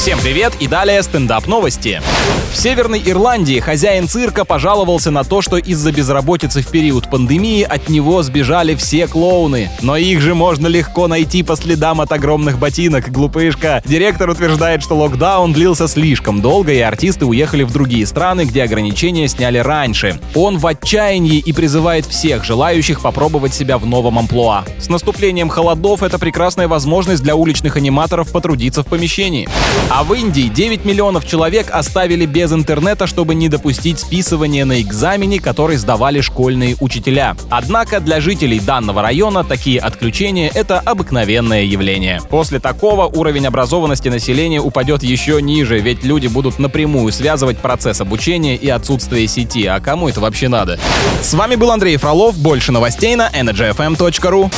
Всем привет и далее стендап новости. В Северной Ирландии хозяин цирка пожаловался на то, что из-за безработицы в период пандемии от него сбежали все клоуны. Но их же можно легко найти по следам от огромных ботинок, глупышка. Директор утверждает, что локдаун длился слишком долго, и артисты уехали в другие страны, где ограничения сняли раньше. Он в отчаянии и призывает всех желающих попробовать себя в новом амплуа. С наступлением холодов это прекрасная возможность для уличных аниматоров потрудиться в помещении. А в Индии 9 миллионов человек оставили без интернета, чтобы не допустить списывания на экзамене, который сдавали школьные учителя. Однако для жителей данного района такие отключения — это обыкновенное явление. После такого уровень образованности населения упадет еще ниже, ведь люди будут напрямую связывать процесс обучения и отсутствие сети. А кому это вообще надо? С вами был Андрей Фролов. Больше новостей на energyfm.ru.